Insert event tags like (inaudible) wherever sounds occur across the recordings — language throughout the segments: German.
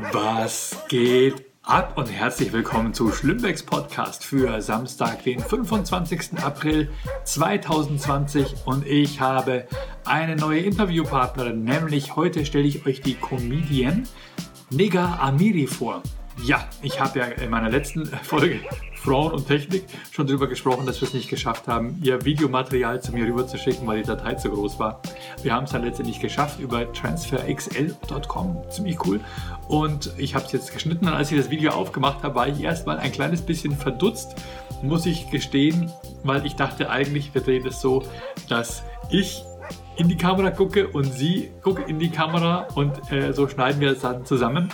Was geht ab und herzlich willkommen zu Schlimmbecks Podcast für Samstag, den 25. April 2020 und ich habe eine neue Interviewpartnerin, nämlich heute stelle ich euch die Comedian Nega Amiri vor. Ja, ich habe ja in meiner letzten Folge Frauen und Technik schon darüber gesprochen, dass wir es nicht geschafft haben, ihr Videomaterial zu mir rüberzuschicken, weil die Datei zu groß war. Wir haben es dann letztendlich geschafft über transferxl.com, ziemlich cool. Und ich habe es jetzt geschnitten und als ich das Video aufgemacht habe, war ich erstmal ein kleines bisschen verdutzt, muss ich gestehen, weil ich dachte eigentlich, wir drehen es so, dass ich in die Kamera gucke und sie guckt in die Kamera und äh, so schneiden wir es dann zusammen.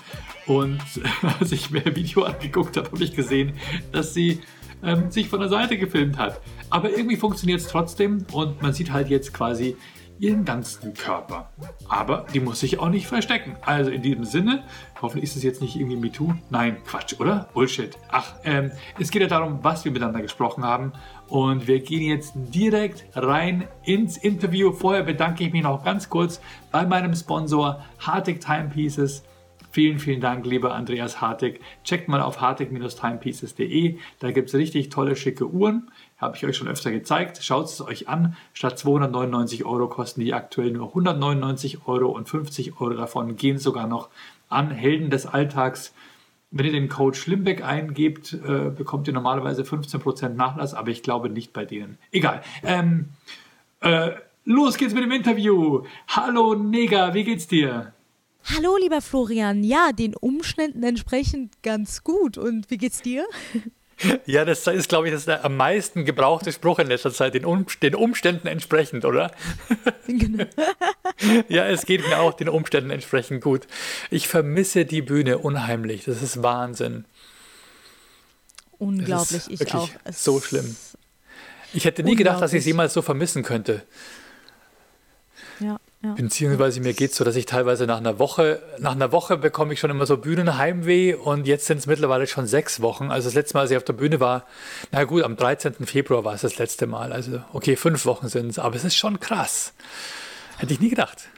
Und (laughs) als ich mir ein Video angeguckt habe, habe ich gesehen, dass sie ähm, sich von der Seite gefilmt hat. Aber irgendwie funktioniert es trotzdem und man sieht halt jetzt quasi ihren ganzen Körper. Aber die muss sich auch nicht verstecken. Also in diesem Sinne, hoffentlich ist es jetzt nicht irgendwie MeToo. Nein, Quatsch, oder? Bullshit. Ach, ähm, es geht ja darum, was wir miteinander gesprochen haben. Und wir gehen jetzt direkt rein ins Interview. Vorher bedanke ich mich noch ganz kurz bei meinem Sponsor Hartig Timepieces. Vielen, vielen Dank, lieber Andreas Hartig. Checkt mal auf hartig-timepieces.de. Da gibt es richtig tolle, schicke Uhren. Habe ich euch schon öfter gezeigt. Schaut es euch an. Statt 299 Euro kosten die aktuell nur 199 Euro und 50 Euro davon gehen sogar noch an Helden des Alltags. Wenn ihr den Code Schlimbeck eingebt, äh, bekommt ihr normalerweise 15% Nachlass, aber ich glaube nicht bei denen. Egal. Ähm, äh, los geht's mit dem Interview. Hallo Neger, wie geht's dir? Hallo, lieber Florian. Ja, den Umständen entsprechend ganz gut. Und wie geht's dir? (laughs) Ja, das ist, glaube ich, das der am meisten gebrauchte Spruch in letzter Zeit, den, um, den Umständen entsprechend, oder? (laughs) Genau. (laughs) ja, es geht mir auch den Umständen entsprechend gut. Ich vermisse die Bühne unheimlich. Das ist Wahnsinn. Unglaublich, ich auch. Es so schlimm. Ich hätte nie gedacht, dass ich es jemals so vermissen könnte. Ja. Beziehungsweise mir geht es so, dass ich teilweise nach einer Woche, nach einer Woche bekomme ich schon immer so Bühnenheimweh und jetzt sind es mittlerweile schon sechs Wochen. Also das letzte Mal, als ich auf der Bühne war, na gut, am 13. Februar war es das letzte Mal. Also okay, fünf Wochen sind es, aber es ist schon krass. Hätte ich nie gedacht.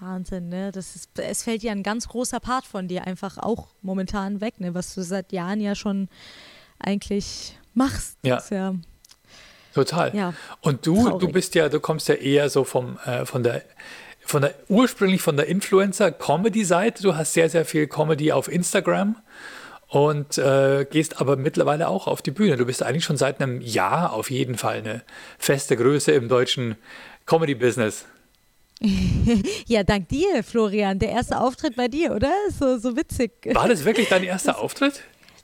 Wahnsinn, ne? Das ist, es fällt ja ein ganz großer Part von dir einfach auch momentan weg, ne? Was du seit Jahren ja schon eigentlich machst. Ja. ja Total. Ja, und du, du bist ja, du kommst ja eher so vom, äh, von der von der ursprünglich von der Influencer-Comedy-Seite. Du hast sehr, sehr viel Comedy auf Instagram und äh, gehst aber mittlerweile auch auf die Bühne. Du bist eigentlich schon seit einem Jahr auf jeden Fall eine feste Größe im deutschen Comedy-Business. (laughs) ja, dank dir, Florian. Der erste Auftritt bei dir, oder? So, so witzig. War das wirklich dein erster Auftritt?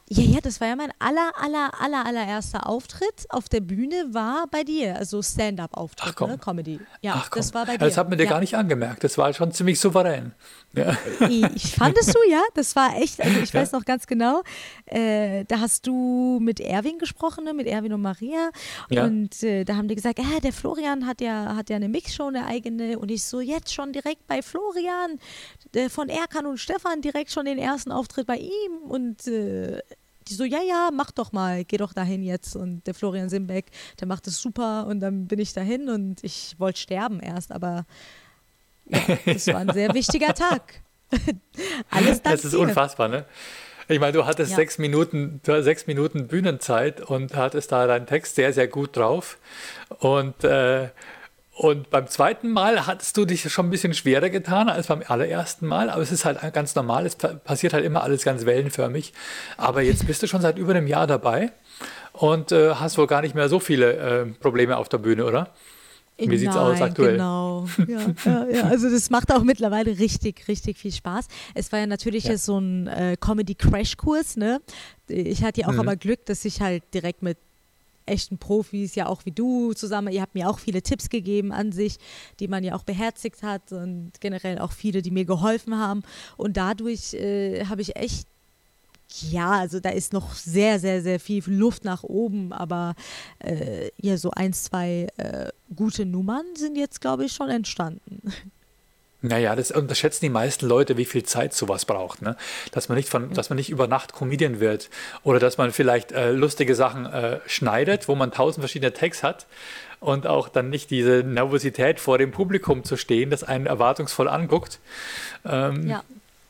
Ja, ja, das war ja mein aller, aller, aller, allererster Auftritt auf der Bühne war bei dir, also Stand-up-Auftritt, ne? Comedy. Ja, Ach, das war bei dir. Das hat mir dir ja. gar nicht angemerkt. Das war schon ziemlich souverän. Ja. Ich fandest du, ja, das war echt, also ich ja. weiß noch ganz genau, äh, da hast du mit Erwin gesprochen, ne? mit Erwin und Maria ja. und äh, da haben die gesagt, äh, der Florian hat ja, hat ja eine Mixshow, eine eigene und ich so, jetzt schon direkt bei Florian, äh, von Erkan und Stefan direkt schon den ersten Auftritt bei ihm und äh, die so, ja, ja, mach doch mal, geh doch dahin jetzt. Und der Florian Simbeck, der macht es super und dann bin ich dahin und ich wollte sterben erst, aber ja, das war ein sehr wichtiger (laughs) Tag. (laughs) Alles Das ist dir. unfassbar, ne? Ich meine, du hattest ja. sechs, Minuten, sechs Minuten Bühnenzeit und hattest da deinen Text sehr, sehr gut drauf. Und äh, und beim zweiten Mal hattest du dich schon ein bisschen schwerer getan als beim allerersten Mal, aber es ist halt ganz normal, es passiert halt immer alles ganz wellenförmig. Aber jetzt bist du schon seit über einem Jahr dabei und äh, hast wohl gar nicht mehr so viele äh, Probleme auf der Bühne, oder? Wie sieht es aus aktuell? Genau. (laughs) Ja, ja, ja, Also das macht auch mittlerweile richtig, richtig viel Spaß. Es war ja natürlich ja. so ein äh, Comedy-Crash-Kurs, ne? Ich hatte ja auch mhm. aber Glück, dass ich halt direkt mit echten Profis, ja auch wie du zusammen, ihr habt mir auch viele Tipps gegeben an sich, die man ja auch beherzigt hat und generell auch viele, die mir geholfen haben. Und dadurch äh, habe ich echt ja, also da ist noch sehr, sehr, sehr viel Luft nach oben, aber äh, ja, so ein, zwei äh, gute Nummern sind jetzt, glaube ich, schon entstanden. (laughs) Naja, das unterschätzen die meisten Leute, wie viel Zeit sowas braucht. Ne? Dass, man nicht von, dass man nicht über Nacht Comedian wird oder dass man vielleicht äh, lustige Sachen äh, schneidet, wo man tausend verschiedene Tags hat und auch dann nicht diese Nervosität vor dem Publikum zu stehen, das einen erwartungsvoll anguckt. Ähm, ja.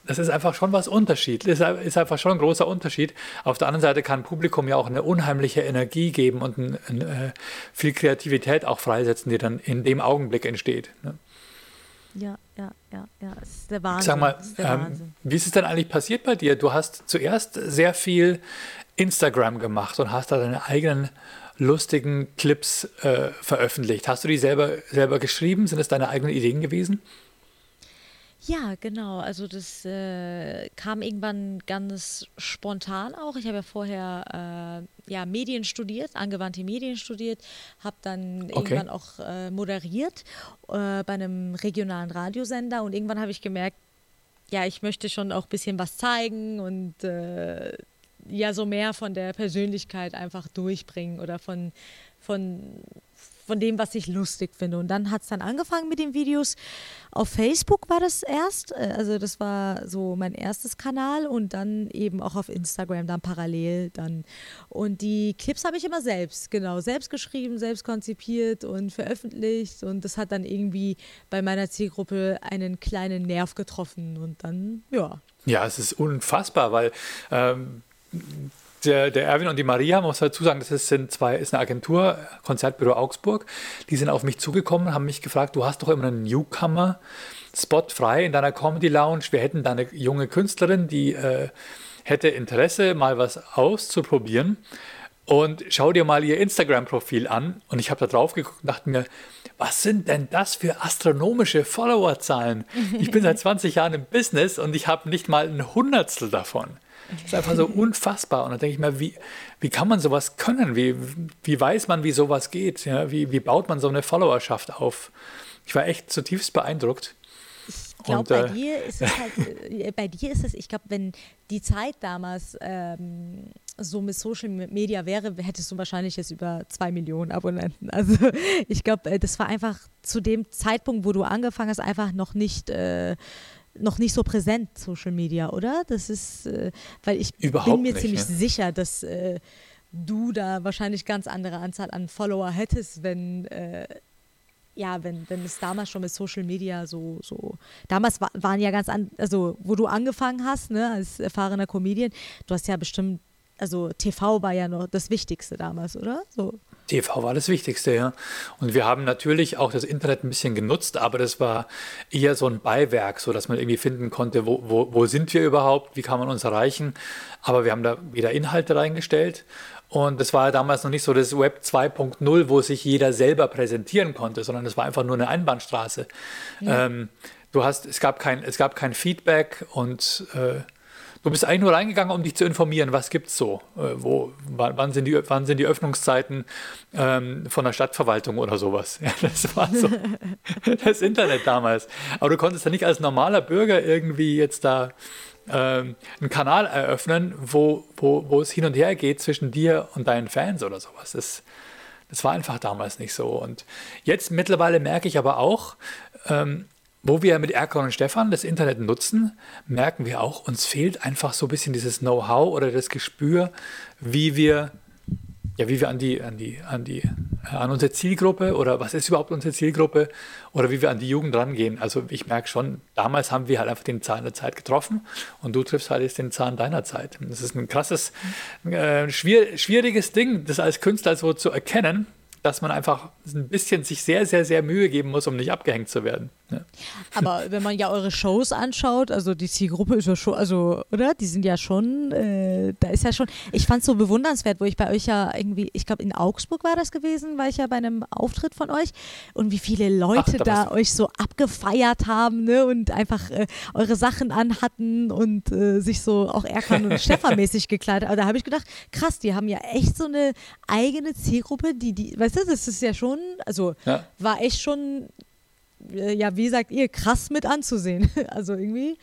das ist einfach schon was Unterschied. Ist, ist einfach schon ein großer Unterschied. Auf der anderen Seite kann Publikum ja auch eine unheimliche Energie geben und ein, ein, äh, viel Kreativität auch freisetzen, die dann in dem Augenblick entsteht. Ne? Ja, ja, ja, ja, das ist der Wahnsinn. Sag mal, ähm, wie ist es denn eigentlich passiert bei dir? Du hast zuerst sehr viel Instagram gemacht und hast da deine eigenen lustigen Clips äh, veröffentlicht. Hast du die selber, selber geschrieben? Sind es deine eigenen Ideen gewesen? Ja, genau. Also das äh, kam irgendwann ganz spontan auch. Ich habe ja vorher äh, ja, Medien studiert, angewandte Medien studiert, habe dann okay. irgendwann auch äh, moderiert äh, bei einem regionalen Radiosender und irgendwann habe ich gemerkt, ja, ich möchte schon auch ein bisschen was zeigen und äh, ja, so mehr von der Persönlichkeit einfach durchbringen oder von, von von dem, was ich lustig finde. Und dann hat es dann angefangen mit den Videos. Auf Facebook war das erst, äh, also das war so mein erstes Kanal und dann eben auch auf Instagram dann parallel dann. Und die Clips habe ich immer selbst, genau, selbst geschrieben, selbst konzipiert und veröffentlicht und das hat dann irgendwie bei meiner Zielgruppe einen kleinen Nerv getroffen und dann, ja. Ja, es ist unfassbar, weil ähm der, der Erwin und die Maria, muss dazu sagen, das ist, sind zwei, ist eine Agentur, Konzertbüro Augsburg. Die sind auf mich zugekommen, haben mich gefragt, du hast doch immer einen Newcomer. Spot frei in deiner Comedy Lounge. Wir hätten da eine junge Künstlerin, die äh, hätte Interesse, mal was auszuprobieren. Und schau dir mal ihr Instagram-Profil an. Und ich habe da drauf geguckt und dachte mir, was sind denn das für astronomische Followerzahlen? Ich bin seit (laughs) 20 Jahren im Business und ich habe nicht mal ein Hundertstel davon. Das ist einfach so unfassbar. Und dann denke ich mir, wie, wie kann man sowas können? Wie, wie weiß man, wie sowas geht? Ja? Wie, wie baut man so eine Followerschaft auf? Ich war echt zutiefst beeindruckt. Ich glaube, bei äh, dir ist es halt, (laughs) äh, bei dir ist es, ich glaube, wenn die Zeit damals ähm, so mit Social Media wäre, hättest du wahrscheinlich jetzt über zwei Millionen Abonnenten. Also (laughs) ich glaube, äh, das war einfach zu dem Zeitpunkt, wo du angefangen hast, einfach noch nicht äh, noch nicht so präsent, Social Media, oder? Das ist, äh, weil ich Überhaupt bin mir nicht, ziemlich ja. sicher, dass äh, du da wahrscheinlich ganz andere Anzahl an Follower hättest, wenn äh, ja, wenn, wenn es damals schon mit Social Media so, so damals wa waren ja ganz an, also wo du angefangen hast, ne, als erfahrener Comedian, du hast ja bestimmt, also TV war ja noch das Wichtigste damals, oder? So. TV war das Wichtigste, ja. Und wir haben natürlich auch das Internet ein bisschen genutzt, aber das war eher so ein Beiwerk, so dass man irgendwie finden konnte, wo, wo, wo sind wir überhaupt, wie kann man uns erreichen. Aber wir haben da wieder Inhalte reingestellt. Und das war ja damals noch nicht so das Web 2.0, wo sich jeder selber präsentieren konnte, sondern es war einfach nur eine Einbahnstraße. Ja. Ähm, du hast, es gab kein, es gab kein Feedback und äh, Du bist eigentlich nur reingegangen, um dich zu informieren, was gibt es so? Äh, wo, wann, sind die, wann sind die Öffnungszeiten ähm, von der Stadtverwaltung oder sowas? (laughs) Ja, das war so (laughs) das Internet damals. Aber du konntest ja nicht als normaler Bürger irgendwie jetzt da ähm, einen Kanal eröffnen, wo, wo, wo es hin und her geht zwischen dir und deinen Fans oder sowas. Das, das war einfach damals nicht so. Und jetzt mittlerweile merke ich aber auch, ähm, wo wir mit Erkan und Stefan das Internet nutzen, merken wir auch, uns fehlt einfach so ein bisschen dieses Know-how oder das Gespür, wie wir, ja, wie wir an die, an die, an die, an unsere Zielgruppe oder was ist überhaupt unsere Zielgruppe oder wie wir an die Jugend rangehen. Also ich merke schon, damals haben wir halt einfach den Zahn der Zeit getroffen und du triffst halt jetzt den Zahn deiner Zeit. Das ist ein krasses, äh, schwier schwieriges Ding, das als Künstler so zu erkennen, dass man einfach ein bisschen sich sehr, sehr, sehr Mühe geben muss, um nicht abgehängt zu werden. Ja. Aber wenn man ja eure Shows anschaut, also die Zielgruppe ist ja schon, also, oder? Die sind ja schon, äh, da ist ja schon, ich fand es so bewundernswert, wo ich bei euch ja irgendwie, ich glaube in Augsburg war das gewesen, war ich ja bei einem Auftritt von euch und wie viele Leute Ach, da, da euch so abgefeiert haben, ne? Und einfach äh, eure Sachen anhatten und äh, sich so auch Erkan und (laughs) Stefan mäßig gekleidet. Aber da habe ich gedacht, krass, die haben ja echt so eine eigene Zielgruppe, die, die, weißt du, das ist ja schon, also ja. war echt schon ja, wie sagt ihr, krass mit anzusehen. (laughs) Also irgendwie.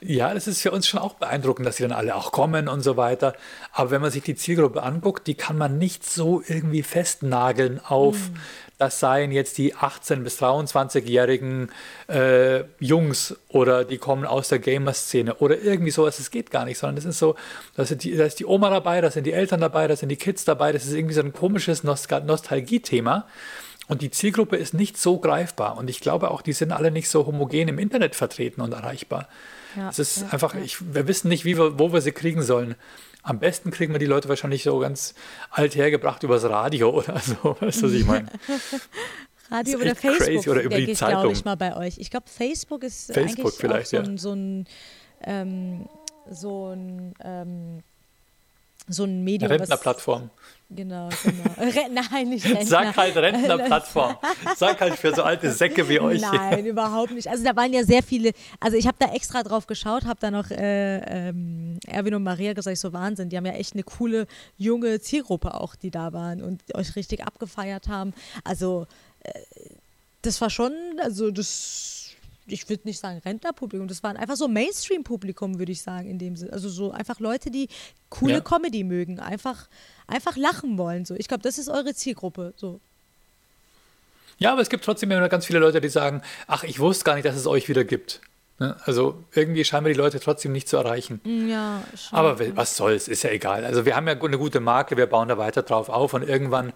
Ja, das ist für uns schon auch beeindruckend, dass sie dann alle auch kommen und so weiter. Aber wenn man sich die Zielgruppe anguckt, die kann man nicht so irgendwie festnageln auf, mhm. das seien jetzt die 18- bis 23-jährigen äh, Jungs oder die kommen aus der Gamer-Szene oder irgendwie sowas. Das geht gar nicht, sondern das ist so, da ist, die, da ist die Oma dabei, da sind die Eltern dabei, da sind die Kids dabei. Das ist irgendwie so ein komisches Nost Nostalgie-Thema. Und die Zielgruppe ist nicht so greifbar. Und ich glaube auch, die sind alle nicht so homogen im Internet vertreten und erreichbar. Ja, es ist ja, einfach, ja. Ich, wir wissen nicht, wie wir, wo wir sie kriegen sollen. Am besten kriegen wir die Leute wahrscheinlich so ganz alt hergebracht übers Radio oder (laughs) so. Weißt du, was ich (laughs) meine? Radio oder Facebook, oder über die ich, Zeitung. ich mal bei euch. Ich glaube, Facebook ist Facebook eigentlich so, ein, so ein, ähm, so ein, ähm, so ein Medium. Rentnerplattform. Genau, genau. (laughs) Nein, nicht Rentner. Sag halt (laughs) Rentnerplattform. Sag halt für so alte Säcke wie euch. Nein, überhaupt nicht. Also da waren ja sehr viele, also ich habe da extra drauf geschaut, habe da noch äh, ähm, Erwin und Maria gesagt, so Wahnsinn, die haben ja echt eine coole junge Zielgruppe auch, die da waren und euch richtig abgefeiert haben. Also äh, das war schon, also das ich würde nicht sagen Rentnerpublikum, das waren einfach so Mainstream-Publikum, würde ich sagen, in dem Sinne. Also so einfach Leute, die coole ja. Comedy mögen, einfach, einfach lachen wollen. So. Ich glaube, das ist eure Zielgruppe. So. Ja, aber es gibt trotzdem immer ganz viele Leute, die sagen, ach, ich wusste gar nicht, dass es euch wieder gibt. Ne? Also irgendwie scheinen wir die Leute trotzdem nicht zu erreichen. Mm, ja, schon. Aber was soll's, ist ja egal. Also wir haben ja eine gute Marke, wir bauen da weiter drauf auf und irgendwann,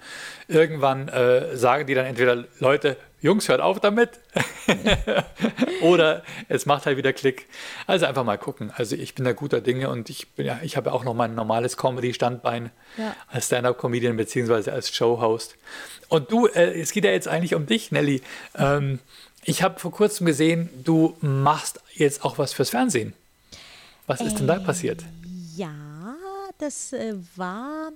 irgendwann äh, sagen die dann entweder Leute, Jungs, hört auf damit. (laughs) Oder es macht halt wieder Klick. Also einfach mal gucken. Also ich bin da guter Dinge und ich bin ja, ich habe auch noch mein normales Comedy-Standbein ja. als Stand-up-Comedian beziehungsweise als Showhost. Und du, äh, es geht ja jetzt eigentlich um dich, Nelly. Ähm, ich habe vor kurzem gesehen, du machst jetzt auch was fürs Fernsehen. Was ist äh, denn da passiert? Ja, das äh, war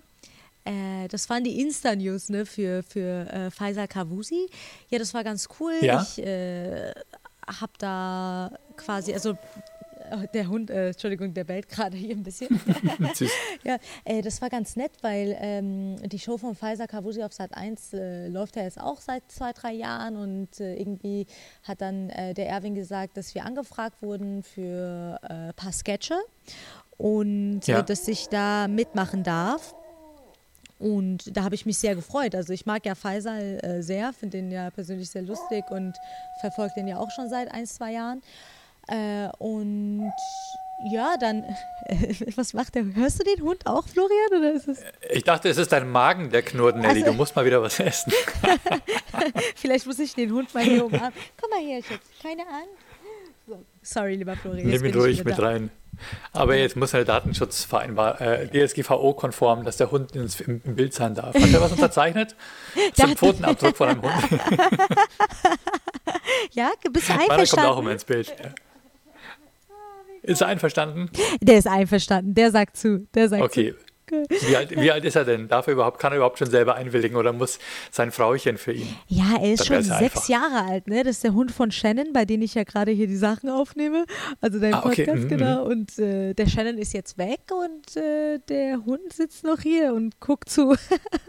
äh, das waren die Insta-News ne, für, für äh, Faisal Kavusi. Ja, das war ganz cool. Ja? Ich äh, habe da quasi, also der Hund, äh, Entschuldigung, der bellt gerade hier ein bisschen. (laughs) ja, äh, das war ganz nett, weil ähm, die Show von Pfizer Kavusi auf Sat 1 äh, läuft ja jetzt auch seit zwei, drei Jahren und äh, irgendwie hat dann äh, der Erwin gesagt, dass wir angefragt wurden für ein äh, paar Sketche und ja. dass ich da mitmachen darf. Und da habe ich mich sehr gefreut. Also ich mag ja Faisal äh, sehr, finde den ja persönlich sehr lustig und verfolge den ja auch schon seit ein, zwei Jahren. Äh, und ja, dann, (laughs) was macht der? Hörst du den Hund auch, Florian? Oder ist es ich dachte, es ist dein Magen, der knurrt, Nelly. Also, du musst mal wieder was essen. (laughs) Vielleicht muss ich den Hund mal hier umarmen. Komm mal her, Schatz. Keine Angst. So. Sorry, lieber Florian. Nimm ihn ruhig mit da. rein. Aber jetzt muss der Datenschutzvereinbar, äh, DSGVO-konform, dass der Hund ins, im, im, Bild sein darf. Hat er was unterzeichnet? (laughs) Ein Pfotenabdruck von einem Hund. ja, bist du einverstanden? Meiner kommt auch immer ins Bild. Ja. Ist er einverstanden? Der ist einverstanden, der sagt zu. Der sagt okay. Zu. Wie alt, wie alt, ist er denn? Darf er überhaupt, kann er überhaupt schon selber einwilligen oder muss sein Frauchen für ihn? Ja, er ist schon sechs einfach. Jahre alt, ne? Das ist der Hund von Shannon, bei dem ich ja gerade hier die Sachen aufnehme. Also dein ah, okay. Podcast, mhm. genau. Mhm. Und äh, der Shannon ist jetzt weg und äh, der Hund sitzt noch hier und guckt zu.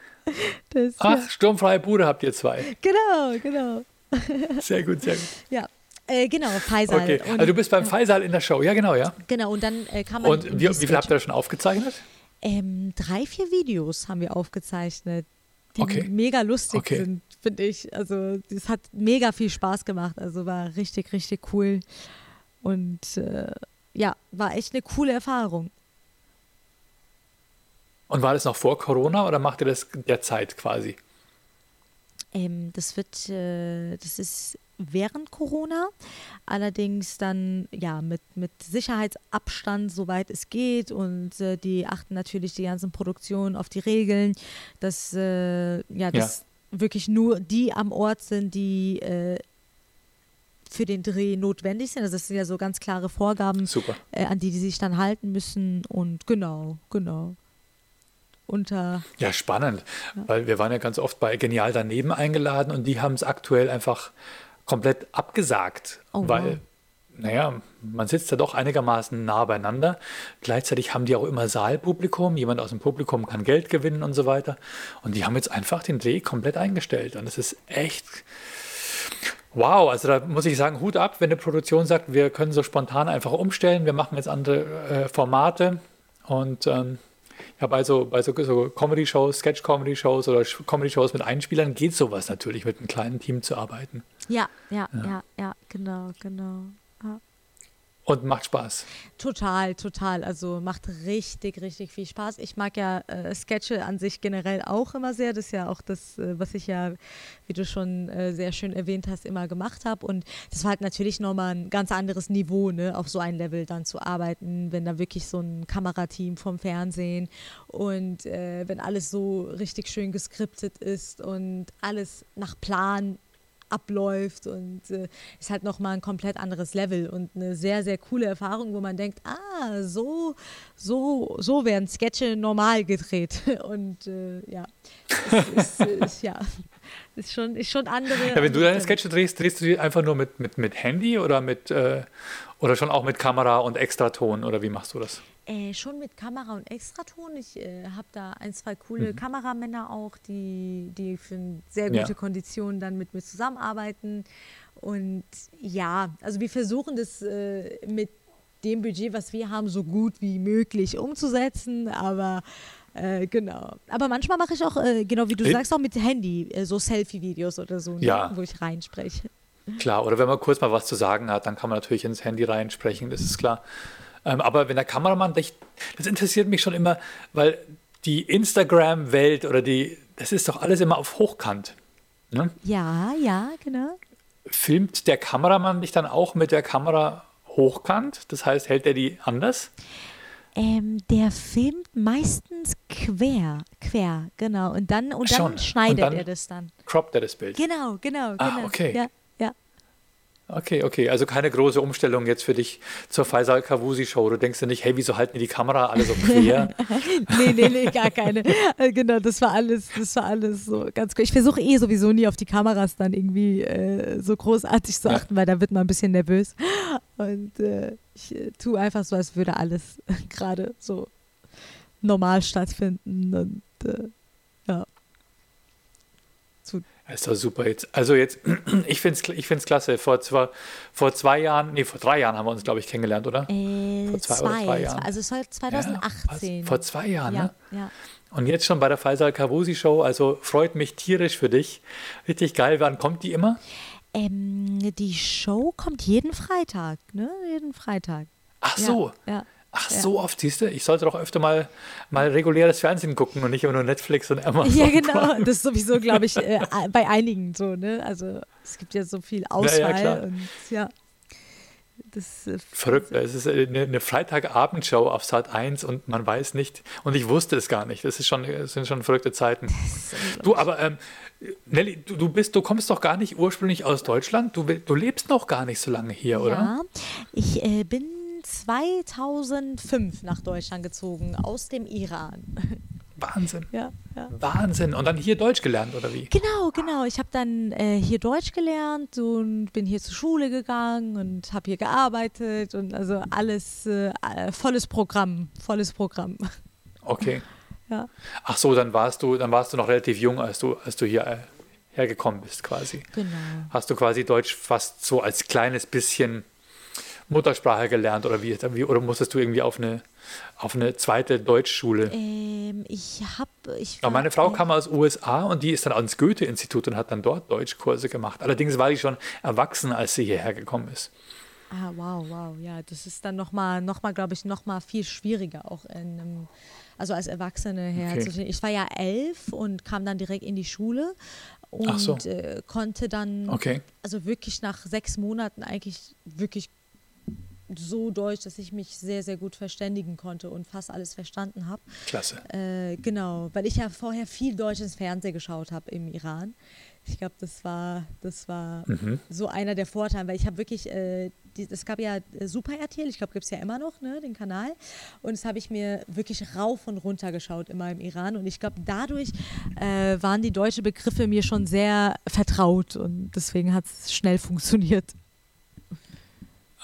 (laughs) das, Ach, ja. sturmfreie Bude habt ihr zwei. Genau, genau. Sehr gut, sehr gut. Ja, äh, genau, Faisal. Okay, also du bist beim Faisal in der Show, ja genau, ja. Genau, und dann äh, kann man. Und wie, wie viel habt ihr da schon aufgezeichnet? Ähm, drei, vier Videos haben wir aufgezeichnet, die okay. mega lustig okay. sind, finde ich. Also es hat mega viel Spaß gemacht, also war richtig, richtig cool. Und äh, ja, war echt eine coole Erfahrung. Und war das noch vor Corona oder macht ihr das derzeit quasi? Ähm, das wird, äh, das ist während Corona, allerdings dann ja mit, mit Sicherheitsabstand, soweit es geht und äh, die achten natürlich die ganzen Produktionen auf die Regeln, dass äh, ja, dass ja. wirklich nur die am Ort sind, die äh, für den Dreh notwendig sind. Also das sind ja so ganz klare Vorgaben, äh, an die die sich dann halten müssen und genau, genau unter. Ja, spannend, ja. weil wir waren ja ganz oft bei Genial daneben eingeladen und die haben es aktuell einfach komplett abgesagt, oh, weil, wow. naja, man sitzt ja doch einigermaßen nah beieinander. Gleichzeitig haben die auch immer Saalpublikum, jemand aus dem Publikum kann Geld gewinnen und so weiter. Und die haben jetzt einfach den Dreh komplett eingestellt. Und das ist echt. Wow, also da muss ich sagen, Hut ab, wenn eine Produktion sagt, wir können so spontan einfach umstellen, wir machen jetzt andere äh, Formate und ähm, ich habe also bei so, so Comedy-Shows, Sketch-Comedy-Shows oder Comedy-Shows mit Einspielern geht sowas natürlich, mit einem kleinen Team zu arbeiten. Ja, ja, ja, ja, ja genau, genau. Ja. Und macht Spaß. Total, total. Also macht richtig, richtig viel Spaß. Ich mag ja äh, Sketche an sich generell auch immer sehr. Das ist ja auch das, äh, was ich ja, wie du schon äh, sehr schön erwähnt hast, immer gemacht habe. Und das war halt natürlich nochmal ein ganz anderes Niveau, ne, auf so ein Level dann zu arbeiten, wenn da wirklich so ein Kamerateam vom Fernsehen und äh, wenn alles so richtig schön geskriptet ist und alles nach Plan abläuft und äh, ist halt nochmal ein komplett anderes Level und eine sehr, sehr coole Erfahrung, wo man denkt, ah, so, so, so werden Sketche normal gedreht (laughs) und äh, ja, ist, ist, ist, ja, ist schon, ist schon andere. Ja, wenn du deine Sketche drehst, drehst du die einfach nur mit, mit, mit Handy oder mit, äh, oder schon auch mit Kamera und Extraton oder wie machst du das? Äh, schon mit Kamera und Extraton. Ich äh, habe da ein, zwei coole mhm. Kameramänner auch, die, die für sehr gute ja. Konditionen dann mit mir zusammenarbeiten. Und ja, also wir versuchen das äh, mit dem Budget, was wir haben, so gut wie möglich umzusetzen. Aber äh, genau. Aber manchmal mache ich auch, äh, genau wie du sagst, auch mit Handy, äh, so Selfie-Videos oder so, ne, ja. wo ich reinspreche. Klar, oder wenn man kurz mal was zu sagen hat, dann kann man natürlich ins Handy reinsprechen, das ist klar. Ähm, aber wenn der Kameramann, das interessiert mich schon immer, weil die Instagram-Welt oder die, das ist doch alles immer auf Hochkant. Ne? Ja, ja, genau. Filmt der Kameramann dich dann auch mit der Kamera hochkant? Das heißt, hält er die anders? Ähm, der filmt meistens quer, quer, genau. Und dann, und dann schneidet und dann er das dann. Croppt er das Bild? Genau, genau, ah, genau. okay. Ja, Okay, okay. Also keine große Umstellung jetzt für dich zur Faisal Kavusi Show. Du denkst ja nicht, hey, wieso halten die die Kamera alle so quer? (laughs) nee, nee, nee, gar keine. Äh, genau, das war alles, das war alles so ganz cool. Ich versuche eh sowieso nie auf die Kameras dann irgendwie äh, so großartig zu achten, ja. weil da wird man ein bisschen nervös. Und äh, ich äh, tue einfach so, als würde alles (laughs) gerade so normal stattfinden. Und äh, ist doch super jetzt. Also jetzt, (clears throat) ich finde es ich find's klasse. Vor zwei, vor zwei Jahren, nee, vor drei Jahren haben wir uns, glaube ich, kennengelernt, oder? Äh, vor zwei, zwei, oder drei Jahren. Also es war 2018. Ja, vor zwei Jahren, ja, ne? Ja. Und jetzt schon bei der Faisal Kavusi Show, also freut mich tierisch für dich. Richtig geil. Wann kommt die immer? Ähm, die Show kommt jeden Freitag, ne? Jeden Freitag. Ach so. Ja. Ach, ja. so oft, siehst du? Ich sollte doch öfter mal, mal reguläres Fernsehen gucken und nicht immer nur Netflix und Amazon. Ja, genau. (laughs) Das ist sowieso, glaube ich, äh, bei einigen so, ne? Also es gibt ja so viel Auswahl. Ja, ja. Und, ja. Das, äh, Verrückt, es ist eine, eine Freitagabendshow auf Sat 1 und man weiß nicht, und ich wusste es gar nicht. Das, ist schon, das sind schon verrückte Zeiten. Du, aber ähm, Nelly, du, du, bist, du kommst doch gar nicht ursprünglich aus Deutschland. Du, du lebst noch gar nicht so lange hier, oder? Ja, ich äh, bin 2005 nach Deutschland gezogen, aus dem Iran. Wahnsinn. Ja, ja. Wahnsinn. Und dann hier Deutsch gelernt, oder wie? Genau, genau. Ich habe dann äh, hier Deutsch gelernt und bin hier zur Schule gegangen und habe hier gearbeitet und also alles äh, volles Programm, volles Programm. Okay. (laughs) Ja. Ach so, dann warst du, dann warst du noch relativ jung, als du, als du hier äh, hergekommen bist, quasi. Genau. Hast du quasi Deutsch fast so als kleines bisschen Muttersprache gelernt oder wie, oder musstest du irgendwie auf eine, auf eine zweite Deutschschule? Ähm, ich habe. Ich war, meine Frau äh, kam aus USA und die ist dann ans Goethe-Institut und hat dann dort Deutschkurse gemacht. Allerdings war die schon erwachsen, als sie hierher gekommen ist. Ah, wow, wow, ja, das ist dann nochmal, noch mal, glaube ich, nochmal viel schwieriger auch in einem, also als Erwachsene herzustellen. Okay. Ich war ja elf und kam dann direkt in die Schule und so. äh, konnte dann, okay. also wirklich nach sechs Monaten eigentlich wirklich so deutsch, dass ich mich sehr, sehr gut verständigen konnte und fast alles verstanden habe. Klasse. Äh, genau, weil ich ja vorher viel deutsches Fernsehen geschaut habe im Iran. Ich glaube, das war, das war mhm. so einer der Vorteile, weil ich habe wirklich, äh, es gab ja äh, Super RTL, ich glaube, gibt es ja immer noch, ne, den Kanal. Und das habe ich mir wirklich rauf und runter geschaut, immer im Iran. Und ich glaube, dadurch äh, waren die deutschen Begriffe mir schon sehr vertraut und deswegen hat es schnell (laughs) funktioniert.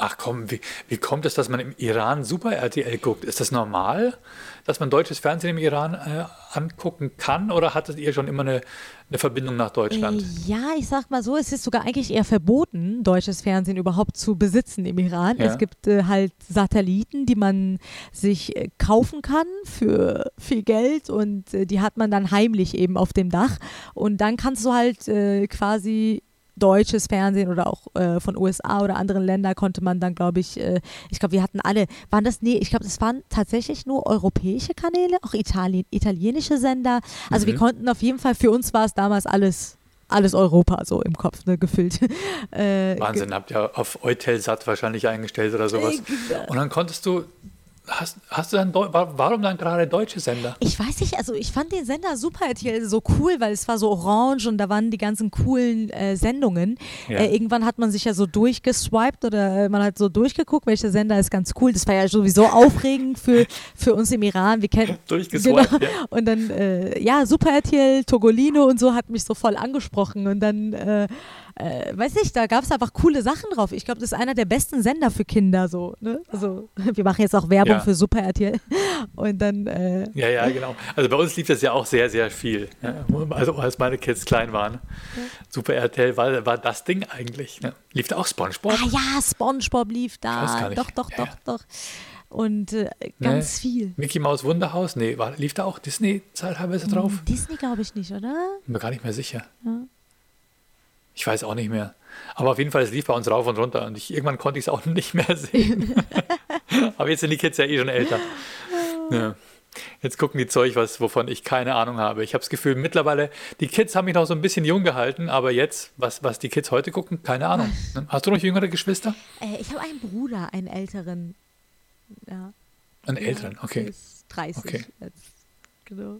Ach komm, wie, wie kommt es, dass man im Iran Super RTL guckt? Ist das normal, dass man deutsches Fernsehen im Iran äh, angucken kann oder hattet ihr schon immer eine, eine Verbindung nach Deutschland? Äh, ja, ich sag mal so, es ist sogar eigentlich eher verboten, deutsches Fernsehen überhaupt zu besitzen im Iran. Ja. Es gibt äh, halt Satelliten, die man sich äh, kaufen kann für viel Geld und äh, die hat man dann heimlich eben auf dem Dach und dann kannst du halt äh, quasi deutsches Fernsehen oder auch äh, von USA oder anderen Ländern konnte man dann, glaube ich, äh, ich glaube, wir hatten alle, waren das, nee, ich glaube, das waren tatsächlich nur europäische Kanäle, auch Italien, italienische Sender. Also mhm. wir konnten auf jeden Fall, für uns war es damals alles alles Europa so im Kopf ne, gefüllt. (laughs) Äh, Wahnsinn, habt ihr auf Eutelsat wahrscheinlich eingestellt oder sowas. Äh, Und dann konntest du Hast, hast du dann, warum dann gerade deutsche Sender? Ich weiß nicht, also ich fand den Sender Super RTL so cool, weil es war so orange und da waren die ganzen coolen äh, Sendungen. Ja. Äh, irgendwann hat man sich ja so durchgeswiped oder man hat so durchgeguckt, welcher Sender ist ganz cool. Das war ja sowieso aufregend für, für uns im Iran. Wir kennen (laughs) durchgeswiped. Genau. Ja. Und dann, äh, ja, Super RTL, Togolino und so hat mich so voll angesprochen. Und dann äh, weiß nicht, da gab es einfach coole Sachen drauf. Ich glaube, das ist einer der besten Sender für Kinder so. Ne? Also (laughs) wir machen jetzt auch Werbung ja. für Super RTL. Und dann. Äh ja, ja, genau. Also bei uns lief das ja auch sehr, sehr viel. Ja? Also als meine Kids klein waren. Ja. Super RTL war, war das Ding eigentlich. Ne? Lief da auch SpongeBob? Ah ja, SpongeBob lief da. Doch, doch, doch, doch. Und äh, ganz nee. viel. Mickey Maus Wunderhaus? Nee, war, lief da auch Disney teilweise drauf? Disney glaube ich nicht, oder? Bin mir gar nicht mehr sicher. Ja. Ich weiß auch nicht mehr. Aber auf jeden Fall, es lief bei uns rauf und runter und ich, irgendwann konnte ich es auch (laughs) nicht mehr sehen. (laughs) Aber jetzt sind die Kids ja eh schon älter. Ja. Jetzt gucken die Zeug, was, wovon ich keine Ahnung habe. Ich habe das Gefühl, mittlerweile, die Kids haben mich noch so ein bisschen jung gehalten, aber jetzt, was, was die Kids heute gucken, keine Ahnung. Hast du noch jüngere Geschwister? Äh, ich habe einen Bruder, einen älteren. Ja. Einen älteren, okay. Ist 30 okay. jetzt. Genau.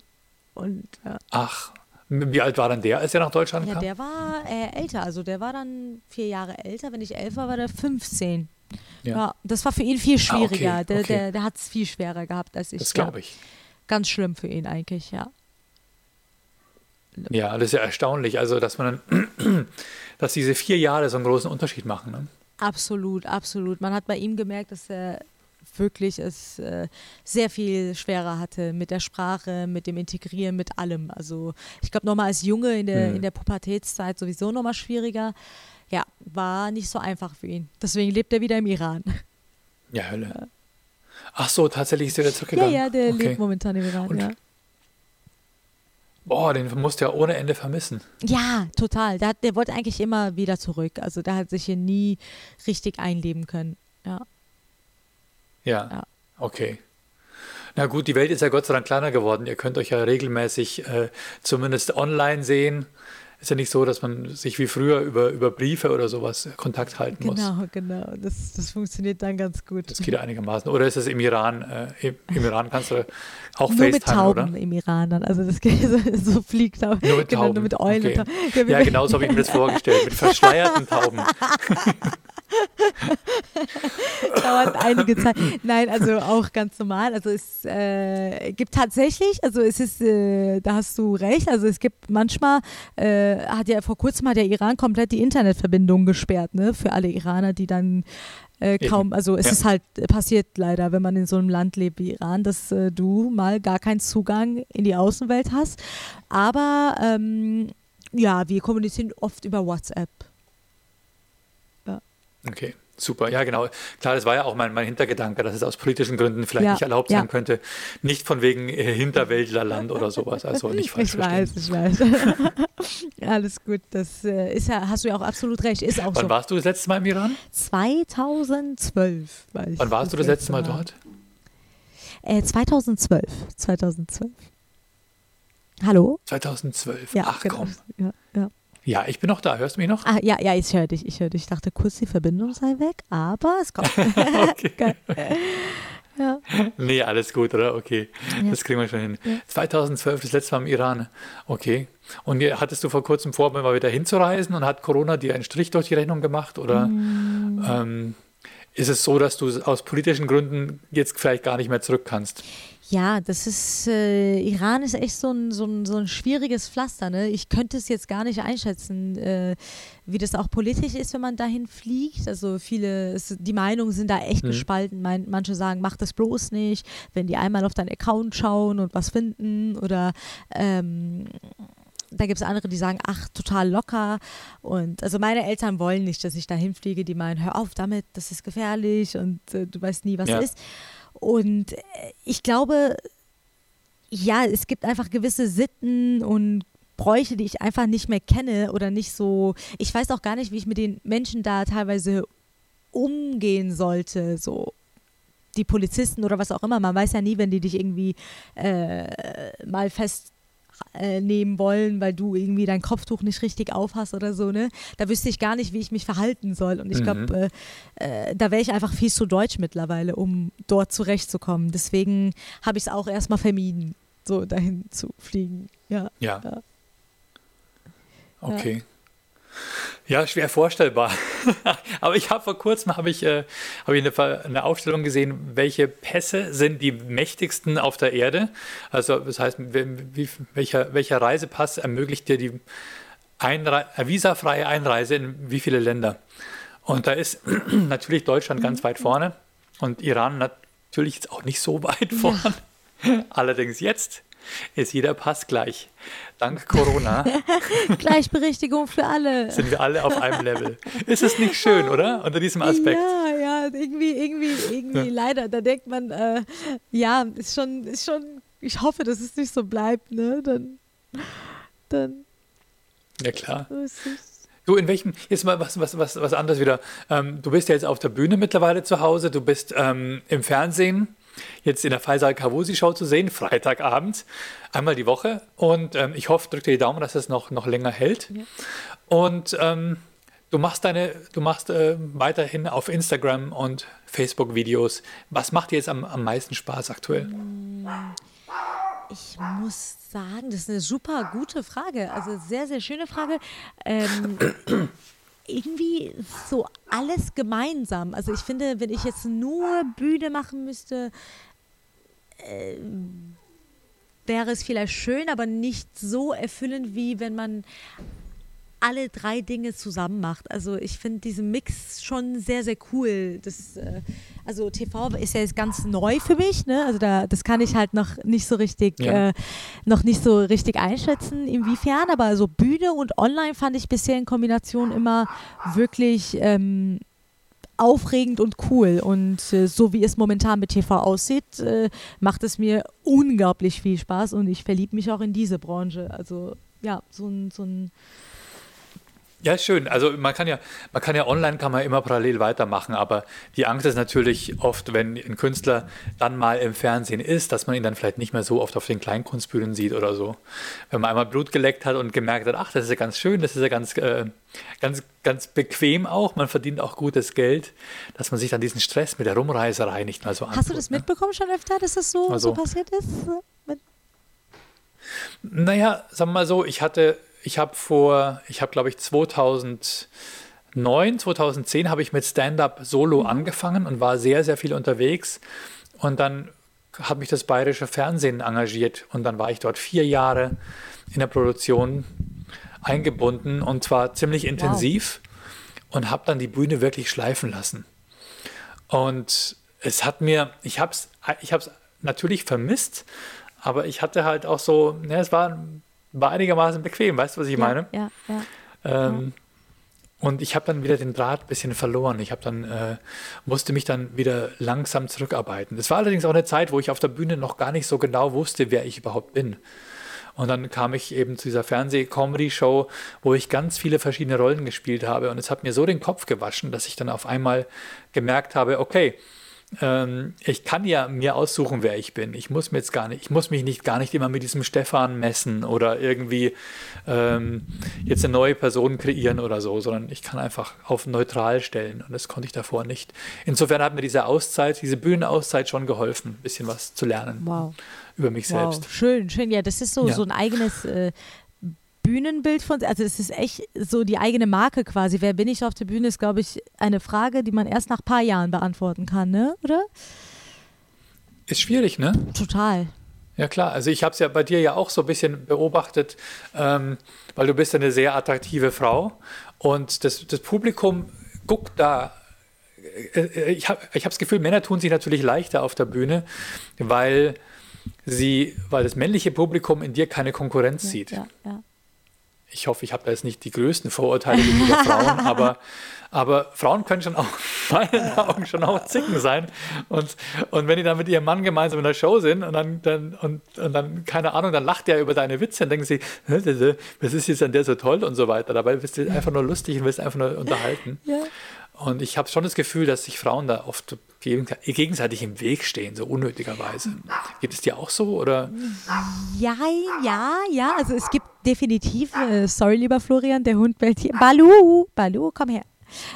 Und, ja. Ach, wie alt war dann der, als er nach Deutschland ja, kam? Der war äh, älter, also der war dann vier Jahre älter. Wenn ich elf war, war der 15. Ja. ja das war für ihn viel schwieriger. Ah, okay, der, okay. der, der hat es viel schwerer gehabt als ich. Das glaube ich. Ganz schlimm für ihn eigentlich, ja. Ja, das ist ja erstaunlich. Also, dass man dann, (clears throat) dass diese vier Jahre so einen großen Unterschied machen. Ne? Absolut, absolut. Man hat bei ihm gemerkt, dass er wirklich es äh, sehr viel schwerer hatte mit der Sprache, mit dem Integrieren, mit allem. Also ich glaube nochmal als Junge in der, mhm. in der Pubertätszeit sowieso nochmal schwieriger. Ja, war nicht so einfach für ihn. Deswegen lebt er wieder im Iran. Ja, Hölle. Ja. Ach so, tatsächlich ist er wieder zurückgegangen. Ja, ja, der okay. lebt momentan im Iran, Und, ja. Boah, den musst du ja ohne Ende vermissen. Ja, total. Der, der wollte eigentlich immer wieder zurück. Also der hat sich hier nie richtig einleben können. Ja. Ja. ja. Okay. Na gut, die Welt ist ja Gott sei Dank kleiner geworden. Ihr könnt euch ja regelmäßig äh, zumindest online sehen. Ist ja nicht so, dass man sich wie früher über, über Briefe oder sowas Kontakt halten genau, muss. Genau, genau. Das, das funktioniert dann ganz gut. Das geht einigermaßen. Oder ist es im Iran? Äh, im, im, Iran kannst du auch nur FaceTime, mit Tauben oder? im Iran dann. Also das geht (laughs) so, so fliegt auch. Nur mit genau, Tauben. Nur mit Eulen. Okay. Ja, genau so habe ich mir das vorgestellt. Mit (laughs) verschleierten Tauben. (laughs) (laughs) Dauert einige Zeit. Nein, also auch ganz normal. Also es äh, gibt tatsächlich, also es ist, äh, da hast du recht, also es gibt manchmal, äh, hat ja vor kurzem hat der Iran komplett die Internetverbindung gesperrt, ne, für alle Iraner, die dann äh, kaum, also es ja. ist halt passiert leider, wenn man in so einem Land lebt wie Iran, dass äh, du mal gar keinen Zugang in die Außenwelt hast. Aber ähm, ja, wir kommunizieren oft über WhatsApp. Okay. Super, ja genau. Klar, das war ja auch mein, mein Hintergedanke, dass es aus politischen Gründen vielleicht ja, nicht erlaubt ja. sein könnte. Nicht von wegen äh, Hinterwäldlerland oder sowas. Also nicht (laughs) falsch Ich weiß, ich weiß. (laughs) Alles gut, das äh, ist ja, hast du ja auch absolut recht. Ist auch Wann so. warst du das letzte Mal im Iran? 2012 war ich. Wann warst das du das letzte Mal, Mal dort? Äh, 2012. 2012. Hallo? 2012. Ja, Ach genau. komm. Ja, ja. Ja, ich bin noch da. Hörst du mich noch? Ah, ja, ja, ich höre dich. Ich höre dich. Ich dachte kurz, die Verbindung sei weg, aber es kommt. (laughs) (laughs) okay. ja. Nee, alles gut, oder? Okay. Ja. Das kriegen wir schon hin. Ja. 2012, das letzte Mal im Iran. Okay. Und hattest du vor kurzem vor, mal wieder hinzureisen und hat Corona dir einen Strich durch die Rechnung gemacht? Oder mm. ähm, ist es so, dass du aus politischen Gründen jetzt vielleicht gar nicht mehr zurück kannst? Ja, das ist, äh, Iran ist echt so ein, so ein, so ein schwieriges Pflaster. Ne? Ich könnte es jetzt gar nicht einschätzen, äh, wie das auch politisch ist, wenn man dahin fliegt. Also viele, es, die Meinungen sind da echt mhm. gespalten. Mein, manche sagen, mach das bloß nicht, wenn die einmal auf deinen Account schauen und was finden. Oder ähm, da gibt es andere, die sagen, ach, total locker. Und also meine Eltern wollen nicht, dass ich dahin fliege. Die meinen, hör auf damit, das ist gefährlich und äh, du weißt nie, was ja. ist. Und äh, ich glaube, ja, es gibt einfach gewisse Sitten und Bräuche, die ich einfach nicht mehr kenne oder nicht so, ich weiß auch gar nicht, wie ich mit den Menschen da teilweise umgehen sollte, so die Polizisten oder was auch immer. Man weiß ja nie, wenn die dich irgendwie äh, mal fest äh, nehmen wollen, weil du irgendwie dein Kopftuch nicht richtig aufhast oder so, ne? Da wüsste ich gar nicht, wie ich mich verhalten soll. Und ich mhm. glaube, äh, äh, da wäre ich einfach viel zu deutsch mittlerweile, um dort zurechtzukommen. Deswegen habe ich es auch erstmal vermieden, so dahin zu fliegen. Ja. Ja. ja. Okay. Ja, schwer vorstellbar. (laughs) Aber ich habe vor kurzem habe ich, äh, hab ich eine, eine, Aufstellung gesehen, welche Pässe sind die mächtigsten auf der Erde. Also das heißt, wie, welcher, welcher Reisepass ermöglicht dir die Einre äh, visafreie Einreise in wie viele Länder? Und da ist (clears throat) natürlich Deutschland ganz weit vorne und Iran natürlich jetzt auch nicht so weit vorne. Ja. (laughs) Allerdings jetzt ist jeder Pass gleich. Dank (laughs) Corona. Gleichberechtigung für alle. Sind wir alle auf einem Level. Ist es nicht schön, oder? Unter diesem Aspekt. Ja, ja, irgendwie, irgendwie, irgendwie leider. Da denkt man, äh, ja, ist schon, ist schon, ich hoffe, dass es nicht so bleibt, ne? Dann, dann. Ja, klar. Du, in welchem, jetzt mal was, was, was, was anderes wieder. Ähm, du bist ja jetzt auf der Bühne mittlerweile zu Hause, du bist ähm, im Fernsehen jetzt in der Faisal Kavusi Show zu sehen, Freitagabend, einmal die Woche. Und ähm, ich hoffe, drück dir die Daumen, dass es noch, noch länger hält. Ja. Und ähm, du machst deine, du machst äh, weiterhin auf Instagram und Facebook Videos. Was macht dir jetzt am, am meisten Spaß aktuell? Ich muss sagen, das ist eine super gute Frage. Also sehr, sehr schöne Frage. Ähm, irgendwie so alles gemeinsam. Also ich finde, wenn ich jetzt nur Bühne machen müsste, äh, wäre es vielleicht schön, aber nicht so erfüllend, wie wenn man alle drei Dinge zusammen macht. Also ich finde diesen Mix schon sehr, sehr cool. Das, äh, also TV ist ja jetzt ganz neu für mich, ne? Also da, das kann ich halt noch nicht so richtig, ja. äh, noch nicht so richtig einschätzen, inwiefern. Aber so Bühne und Online fand ich bisher in Kombination immer wirklich ähm, aufregend und cool. Und äh, so wie es momentan mit TV aussieht, äh, macht es mir unglaublich viel Spaß und ich verliebe mich auch in diese Branche. Also ja, so ein, so ein ja, schön. Also man kann ja, man kann ja online kann man immer parallel weitermachen, aber die Angst ist natürlich oft, wenn ein Künstler dann mal im Fernsehen ist, dass man ihn dann vielleicht nicht mehr so oft auf den Kleinkunstbühnen sieht oder so. Wenn man einmal Blut geleckt hat und gemerkt hat, ach, das ist ja ganz schön, das ist ja ganz, äh, ganz, ganz bequem auch, man verdient auch gutes Geld, dass man sich dann diesen Stress mit der Rumreiserei nicht mehr so antut. Hast du das ne? mitbekommen schon öfter, dass das so, also, so passiert ist? Naja, sagen wir mal so, ich hatte ich habe vor, ich habe glaube ich 2009, 2010 habe ich mit Stand-up Solo mhm. angefangen und war sehr, sehr viel unterwegs. Und dann hat mich das bayerische Fernsehen engagiert und dann war ich dort vier Jahre in der Produktion eingebunden und zwar ziemlich intensiv wow. und habe dann die Bühne wirklich schleifen lassen. Und es hat mir, ich habe es ich natürlich vermisst, aber ich hatte halt auch so, ne, es war war einigermaßen bequem, weißt du, was ich ja, meine? Ja, ja. Ähm, und ich habe dann wieder den Draht ein bisschen verloren. Ich habe dann äh, musste mich dann wieder langsam zurückarbeiten. Das war allerdings auch eine Zeit, wo ich auf der Bühne noch gar nicht so genau wusste, wer ich überhaupt bin. Und dann kam ich eben zu dieser Fernseh-Comedy-Show, wo ich ganz viele verschiedene Rollen gespielt habe. Und es hat mir so den Kopf gewaschen, dass ich dann auf einmal gemerkt habe, okay, ähm, ich kann ja mir aussuchen, wer ich bin. Ich muss mir jetzt gar nicht, ich muss mich nicht gar nicht immer mit diesem Stefan messen oder irgendwie ähm, jetzt eine neue Person kreieren oder so, sondern ich kann einfach auf neutral stellen und das konnte ich davor nicht. Insofern hat mir diese Auszeit, diese Bühnenauszeit schon geholfen, ein bisschen was zu lernen wow. über mich wow. selbst. Schön, schön. Ja, das ist so, ja. so ein eigenes äh, Bühnenbild von, also es ist echt so die eigene Marke quasi. Wer bin ich auf der Bühne, ist, glaube ich, eine Frage, die man erst nach ein paar Jahren beantworten kann, ne? Oder? Ist schwierig, ne? Total. Ja klar, also ich habe es ja bei dir ja auch so ein bisschen beobachtet, ähm, weil du bist eine sehr attraktive Frau und das, das Publikum guckt da. Äh, äh ich habe ich hab das Gefühl, Männer tun sich natürlich leichter auf der Bühne, weil sie, weil das männliche Publikum in dir keine Konkurrenz ja, sieht. Ja, ja. Ich hoffe, ich habe da jetzt nicht die größten Vorurteile gegenüber (laughs) Frauen, aber, aber Frauen können schon auch, in (laughs) meinen Augen, schon auch Zicken sein. Und, und wenn die dann mit ihrem Mann gemeinsam in der Show sind und dann, dann, und, und dann, keine Ahnung, dann lacht der über deine Witze und denken sie, was ist jetzt an der so toll und so weiter. Dabei bist du einfach nur lustig und willst einfach nur unterhalten. Ja. Und ich habe schon das Gefühl, dass sich Frauen da oft gegenseitig im Weg stehen, so unnötigerweise. Geht es dir auch so? Oder? Ja, ja, ja. Also es gibt definitiv, äh, sorry lieber Florian, der Hund bellt hier. Balu, Balu, komm her.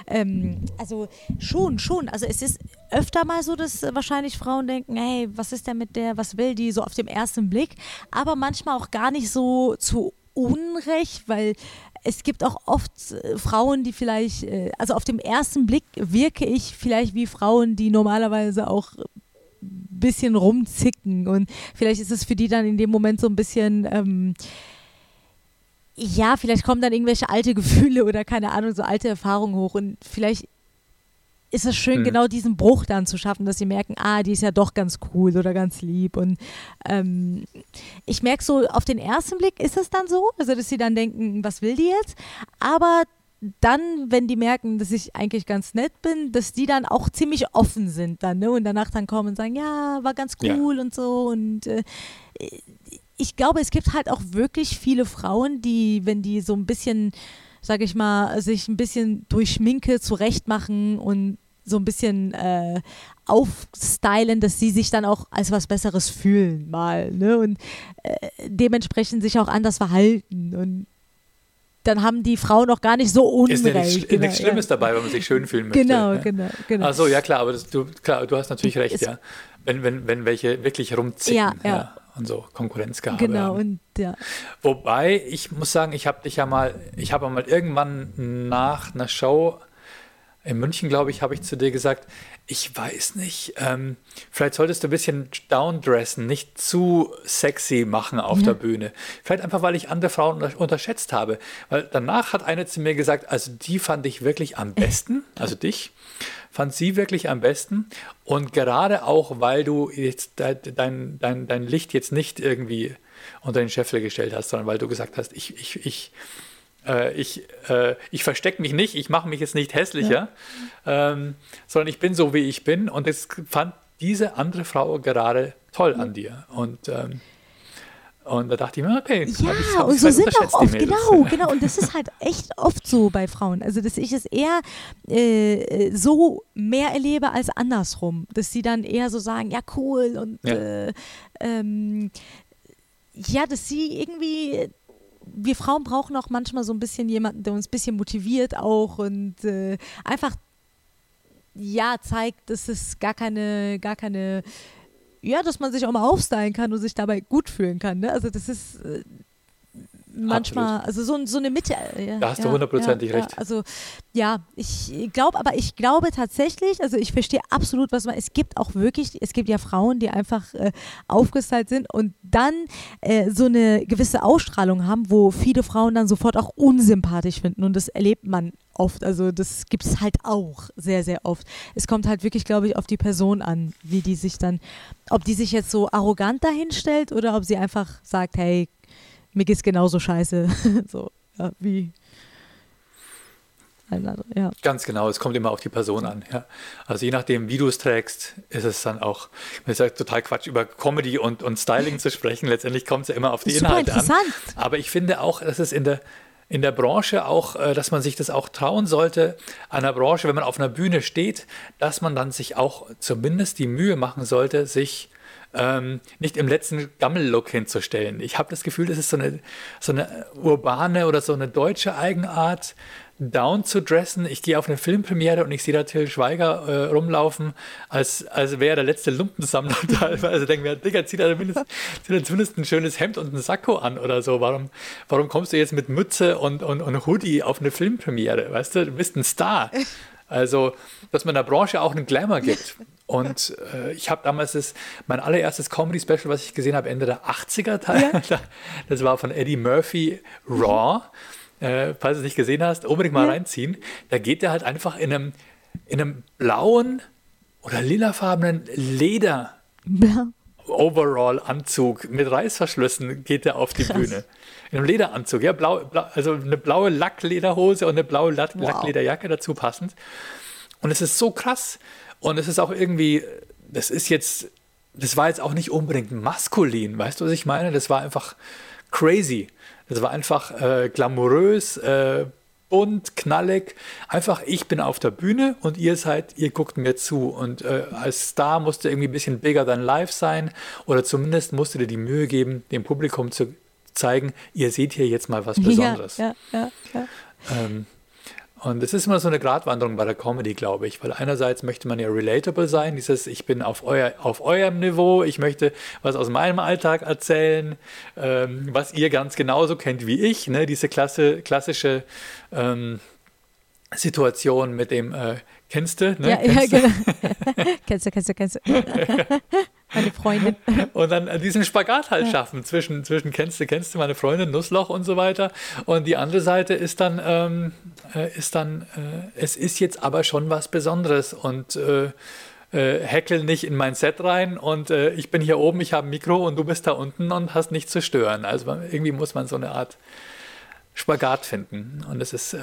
Ähm, also schon, schon. Also es ist öfter mal so, dass wahrscheinlich Frauen denken, hey, was ist denn mit der, was will die, so auf dem ersten Blick. Aber manchmal auch gar nicht so zu Unrecht, weil es gibt auch oft äh, Frauen, die vielleicht, äh, also auf dem ersten Blick wirke ich vielleicht wie Frauen, die normalerweise auch ein bisschen rumzicken. Und vielleicht ist es für die dann in dem Moment so ein bisschen, ähm, ja, vielleicht kommen dann irgendwelche alte Gefühle oder keine Ahnung, so alte Erfahrungen hoch. Und vielleicht ist es schön, hm. genau diesen Bruch dann zu schaffen, dass sie merken, ah, die ist ja doch ganz cool oder ganz lieb. Und ähm, ich merke so, auf den ersten Blick ist es dann so, also dass sie dann denken, was will die jetzt? Aber dann, wenn die merken, dass ich eigentlich ganz nett bin, dass die dann auch ziemlich offen sind dann, ne? Und danach dann kommen und sagen, ja, war ganz cool ja. und so. Und äh, ich glaube, es gibt halt auch wirklich viele Frauen, die, wenn die so ein bisschen, sag ich mal, sich ein bisschen durch Schminke zurechtmachen und so ein bisschen äh, aufstylen, dass sie sich dann auch als was Besseres fühlen mal, ne? Und äh, dementsprechend sich auch anders verhalten und dann haben die Frauen noch gar nicht so Unrecht. Ist ja nichts, genau, nichts Schlimmes ja. dabei, wenn man sich schön fühlen möchte. Genau, ja? genau, genau. Achso, ja klar, aber das, du, klar, du hast natürlich recht, ja. Wenn, wenn, wenn welche wirklich rumziehen. Ja, ja. Und so Konkurrenzgehabe Genau, haben. und ja. Wobei, ich muss sagen, ich habe dich ja mal, ich habe mal irgendwann nach einer Show in München, glaube ich, habe ich zu dir gesagt, ich weiß nicht, ähm, vielleicht solltest du ein bisschen downdressen, nicht zu sexy machen auf ja. der Bühne. Vielleicht einfach, weil ich andere Frauen unterschätzt habe. Weil danach hat eine zu mir gesagt, also die fand ich wirklich am besten, also dich, fand sie wirklich am besten. Und gerade auch, weil du jetzt dein, dein, dein Licht jetzt nicht irgendwie unter den Scheffel gestellt hast, sondern weil du gesagt hast, ich, ich, ich, äh, ich, äh, ich verstecke mich nicht, ich mache mich jetzt nicht hässlicher, ja. ähm, sondern ich bin so, wie ich bin. Und das fand diese andere Frau gerade toll an dir. Und ähm, und da dachte ich mir, okay, ja, ich, und so sind auch oft, genau, genau. Und das ist halt echt oft so bei Frauen. Also, dass ich es eher äh, so mehr erlebe als andersrum. Dass sie dann eher so sagen, ja, cool und ja, äh, ähm, ja dass sie irgendwie wir Frauen brauchen auch manchmal so ein bisschen jemanden, der uns ein bisschen motiviert auch und äh, einfach ja zeigt, dass es gar keine, gar keine, ja, dass man sich auch mal aufstylen kann und sich dabei gut fühlen kann. Ne? Also das ist äh, manchmal, Absolut. also so, so eine Mitte. Äh, ja, da hast du hundertprozentig ja, recht. Ja, also ja, ich glaube, aber ich glaube tatsächlich, also ich verstehe absolut, was man, es gibt auch wirklich, es gibt ja Frauen, die einfach äh, aufgestylt sind und dann äh, so eine gewisse Ausstrahlung haben, wo viele Frauen dann sofort auch unsympathisch finden und das erlebt man oft, also das gibt es halt auch sehr, sehr oft. Es kommt halt wirklich, glaube ich, auf die Person an, wie die sich dann, ob die sich jetzt so arrogant dahinstellt oder ob sie einfach sagt, hey, mir geht's genauso scheiße. (laughs) so, ja, wie ja. Ganz genau, es kommt immer auf die Person an. Ja. Also je nachdem, wie du es trägst, ist es dann auch, mir ist ja total Quatsch, über Comedy und, und Styling zu sprechen. Letztendlich kommt es ja immer auf die Super Inhalte an. Aber ich finde auch, dass es in der, in der Branche auch, äh, dass man sich das auch trauen sollte, einer Branche, wenn man auf einer Bühne steht, dass man dann sich auch zumindest die Mühe machen sollte, sich ähm, nicht im letzten Gammel-Look hinzustellen. Ich habe das Gefühl, das ist so eine, so eine urbane oder so eine deutsche Eigenart, down zu dressen. Ich gehe auf eine Filmpremiere und ich sehe da Till Schweiger äh, rumlaufen, als, als wäre er der letzte Lumpensammler (laughs) teilweise. Also denke mir, Digga, zieh da zumindest, zieh da zumindest ein schönes Hemd und ein Sakko an oder so. Warum, warum kommst du jetzt mit Mütze und, und, und Hoodie auf eine Filmpremiere? Weißt du, du bist ein Star. Also, dass man der Branche auch einen Glamour gibt. (laughs) Und äh, ich habe damals das, mein allererstes Comedy-Special, was ich gesehen habe, Ende der 80er Teil. Ja. (laughs) Das war von Eddie Murphy Raw. Äh, falls du es nicht gesehen hast, unbedingt mal ja. reinziehen. Da geht er halt einfach in einem, in einem blauen oder lilafarbenen Leder. Blau. Overall-Anzug mit Reißverschlüssen geht er auf die Krass. Bühne. In einem Lederanzug, ja, blau, blau, also eine blaue Lacklederhose und eine blaue Lack wow. Lacklederjacke dazu passend. Und es ist so krass. Und es ist auch irgendwie, das ist jetzt, das war jetzt auch nicht unbedingt maskulin, weißt du, was ich meine? Das war einfach crazy. Das war einfach äh, glamourös, äh, bunt, knallig. Einfach, ich bin auf der Bühne und ihr seid, ihr guckt mir zu. Und äh, als Star musste irgendwie ein bisschen bigger than life sein oder zumindest musste dir die Mühe geben, dem Publikum zu zeigen, ihr seht hier jetzt mal was Besonderes. Ja, ja, ja, ähm, und es ist immer so eine Gratwanderung bei der Comedy, glaube ich, weil einerseits möchte man ja relatable sein, dieses ich bin auf, euer, auf eurem Niveau, ich möchte was aus meinem Alltag erzählen, ähm, was ihr ganz genauso kennt wie ich, ne? diese Klasse, klassische ähm, Situation mit dem äh, Kennst du? Ne? Ja, kennst ja, genau. (laughs) kennst du, kennst du, kennst du. (laughs) meine Freundin. (laughs) Und dann diesen Spagat halt ja. schaffen zwischen, zwischen kennst du, kennst du meine Freundin, Nussloch und so weiter. Und die andere Seite ist dann, ähm, äh, ist dann, äh, es ist jetzt aber schon was Besonderes und äh, äh, nicht in mein Set rein und äh, ich bin hier oben, ich habe ein Mikro und du bist da unten und hast nichts zu stören. Also irgendwie muss man so eine Art Spagat finden. Und es ist äh,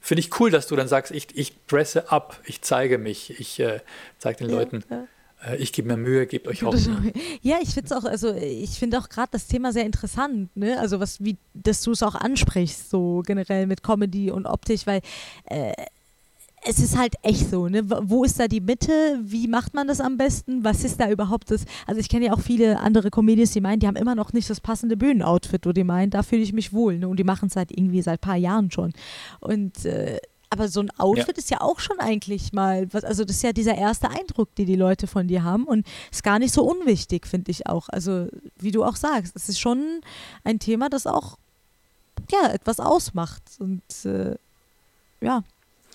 finde ich cool, dass du dann sagst, ich, ich dresse ab, ich zeige mich, ich äh, zeige den ja, Leuten. Ja äh, ich gebe mir Mühe, gebt euch Hoffnung. (laughs) Ja, ich finde es auch, also ich finde auch gerade das Thema sehr interessant, ne? Also was, wie, dass du es auch ansprichst, so generell mit Comedy und Optik, weil äh, es ist halt echt so, ne? Wo ist da die Mitte? Wie macht man das am besten? Was ist da überhaupt das? Also ich kenne ja auch viele andere Comedians, die meinen, die haben immer noch nicht das passende Bühnenoutfit, wo die meinen, da fühle ich mich wohl. Ne? Und die machen es seit irgendwie seit ein paar Jahren schon. Und äh, aber so ein Outfit ja. ist ja auch schon eigentlich mal, was, also das ist ja dieser erste Eindruck, den die Leute von dir haben und ist gar nicht so unwichtig, finde ich auch. Also wie du auch sagst, es ist schon ein Thema, das auch ja etwas ausmacht und äh, ja.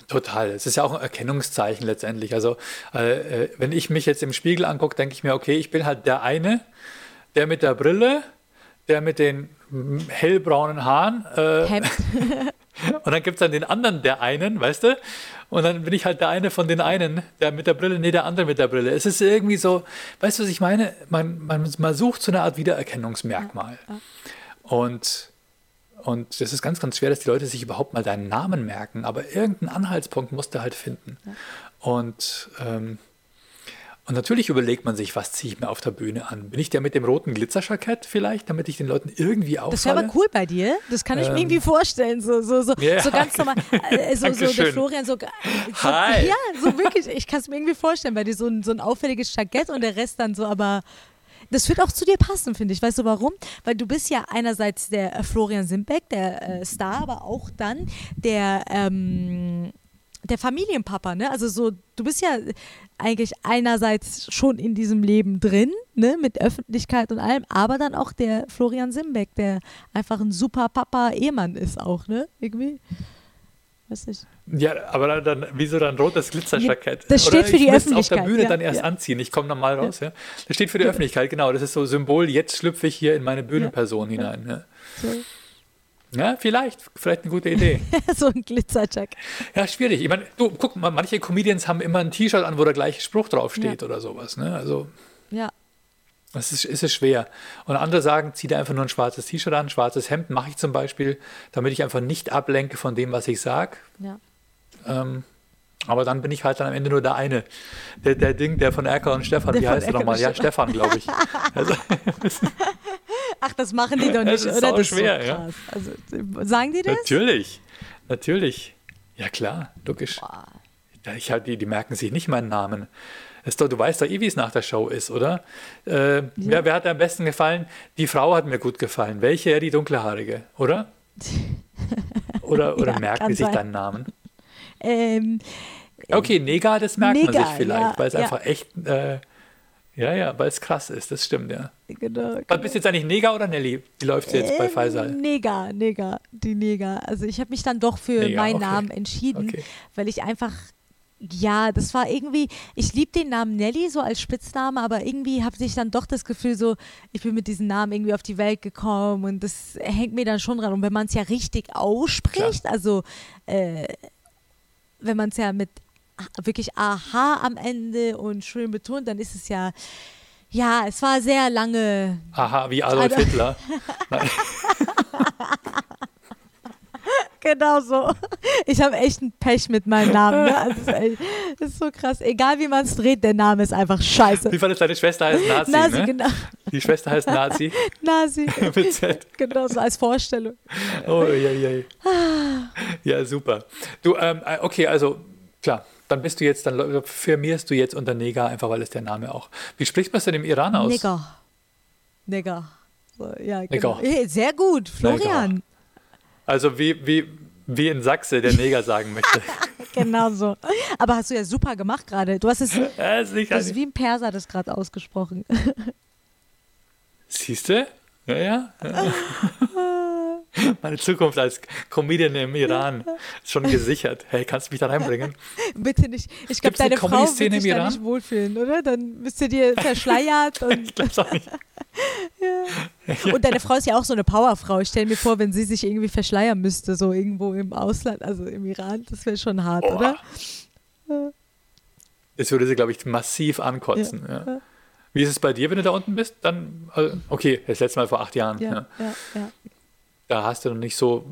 Total. Es ist ja auch ein Erkennungszeichen letztendlich. Also, äh, äh wenn ich mich jetzt im Spiegel angucke, denke ich mir, okay, ich bin halt der eine, der mit der Brille, der mit den hellbraunen Haaren. Äh, (laughs) (laughs) und dann gibt es dann den anderen, der einen, weißt du? Und dann bin ich halt der eine von den einen, der mit der Brille, nee, der andere mit der Brille. Es ist irgendwie so, weißt du, was ich meine? Man, man, man sucht so eine Art Wiedererkennungsmerkmal. Ja, ja. Und und das ist ganz, ganz schwer, dass die Leute sich überhaupt mal deinen Namen merken. Aber irgendeinen Anhaltspunkt musst du halt finden. Ja. Und, ähm, und natürlich überlegt man sich, was ziehe ich mir auf der Bühne an? Bin ich der mit dem roten Glitzerjackett vielleicht, damit ich den Leuten irgendwie auffalle? Das wäre aber cool bei dir. Das kann ich ähm, mir irgendwie vorstellen. So, so, so, yeah. so ganz normal. (laughs) Äh, so, so der Florian, so, so, Hi. Ja, so wirklich. Ich kann es mir irgendwie vorstellen, bei dir so ein, so ein auffälliges Jackett und der Rest dann so, aber das wird auch zu dir passen, finde ich. Weißt du warum? Weil du bist ja einerseits der äh, Florian Simbeck, der äh, Star, aber auch dann der, ähm, der Familienpapa, ne? Also so, du bist ja eigentlich einerseits schon in diesem Leben drin, ne, mit Öffentlichkeit und allem, aber dann auch der Florian Simbeck, der einfach ein super Papa-Ehemann ist auch, ne? Irgendwie. Weiß nicht. Ja, aber dann, wieso dann rotes Glitzerjackett? Das steht Oder für die Öffentlichkeit. auf der Bühne ja, dann erst ja. anziehen. Ich komme normal raus, ja. Das steht für die Öffentlichkeit, genau. Das ist so Symbol, jetzt schlüpfe ich hier in meine Bühnenperson hinein. Ja. So. Ja, vielleicht. Vielleicht eine gute Idee. (laughs) so ein Glitzerjack. Ja, schwierig. Ich meine, du, guck mal, manche Comedians haben immer ein T-Shirt an, wo der gleiche Spruch draufsteht ja. oder sowas. Ne? Also. Ja. Das ist, ist es schwer. Und andere sagen, zieh dir einfach nur ein schwarzes T-Shirt an, ein schwarzes Hemd mache ich zum Beispiel, damit ich einfach nicht ablenke von dem, was ich sage. Ja. Ähm, aber dann bin ich halt dann am Ende nur der eine. Der, der Ding, der von Erker und Stefan, der wie heißt er nochmal? Ja, Stefan, glaube ich. (laughs) Also, (laughs) Ach, das machen die doch (laughs) nicht, das ist oder? Das ist schwer, ja. Also, sagen die das? Natürlich, natürlich. Ja klar, logisch. Boah. Ich halt, die, die merken sich nicht meinen Namen. Doch, du weißt doch eh, wie es nach der Show ist, oder? Äh, ja. wer, wer, hat dir am besten gefallen? Die Frau hat mir gut gefallen. Welche? Ja, die dunkelhaarige, oder? (laughs) Oder, oder ja, merken die sich sein. deinen Namen? Ähm, okay, Nega, das merkt Nega, man sich vielleicht, ja, weil es einfach echt, äh, ja, ja, weil es krass ist, das stimmt, ja. Genau, genau. Bist du jetzt eigentlich Nega oder Nelly? Wie läuft jetzt ähm, bei Faisal? Nega, Nega, die Nega. Also ich habe mich dann doch für Nega, meinen okay. Namen entschieden, okay. weil ich einfach ja, das war irgendwie, ich liebe den Namen Nelly so als Spitzname, aber irgendwie habe ich dann doch das Gefühl so, ich bin mit diesem Namen irgendwie auf die Welt gekommen und das hängt mir dann schon dran. Und wenn man es ja richtig ausspricht, Klar. also äh, wenn man es ja mit wirklich Aha am Ende und schön betont, dann ist es ja Ja, es war sehr lange. Aha, wie Adolf Hitler. (laughs) genau so. Ich habe echt ein Pech mit meinem Namen. Ne? Also, das, ist echt, das, ist so krass. Egal wie man es dreht, der Name ist einfach scheiße. Wie war das, deine Schwester heißt Nazi, Nazi ne? genau. Die Schwester heißt Nazi. (laughs) Nazi. (laughs) mit Z. Genau, so als Vorstellung. Oh, ja, ja. Ja, super. Du, ähm, äh, okay, also klar, dann bist du jetzt, dann firmierst du jetzt unter Neger, einfach weil es der Name auch. Wie spricht man es denn im Iran aus? Neger. Neger. Ja, genau. Neger. Sehr gut, Florian. Neger. Also wie, wie, wie in Sachse der Neger sagen möchte. (laughs) genau so. Aber hast du ja super gemacht gerade. Du hast es (laughs) ja, du hast wie ein Perser das gerade ausgesprochen. Siehst du? Ja, ja. ja. (laughs) (laughs) Meine Zukunft als Comedian im Iran ist schon gesichert. Hey, kannst du mich da reinbringen? (laughs) Bitte nicht. Ich glaube, deine Frau wird sich da nicht wohlfühlen, oder? Dann bist du dir verschleiert. (laughs) Und ich glaube auch nicht. ja. Und deine Frau ist ja auch so eine Powerfrau. Ich stelle mir vor, wenn sie sich irgendwie verschleiern müsste, so irgendwo im Ausland, also im Iran, das wäre schon hart, oh. oder? Das würde sie, glaube ich, massiv ankotzen. Ja. Wie ist es bei dir, wenn du da unten bist? Dann, äh, okay, das letzte Mal vor acht Jahren. Ja, ja, ja da hast du noch nicht so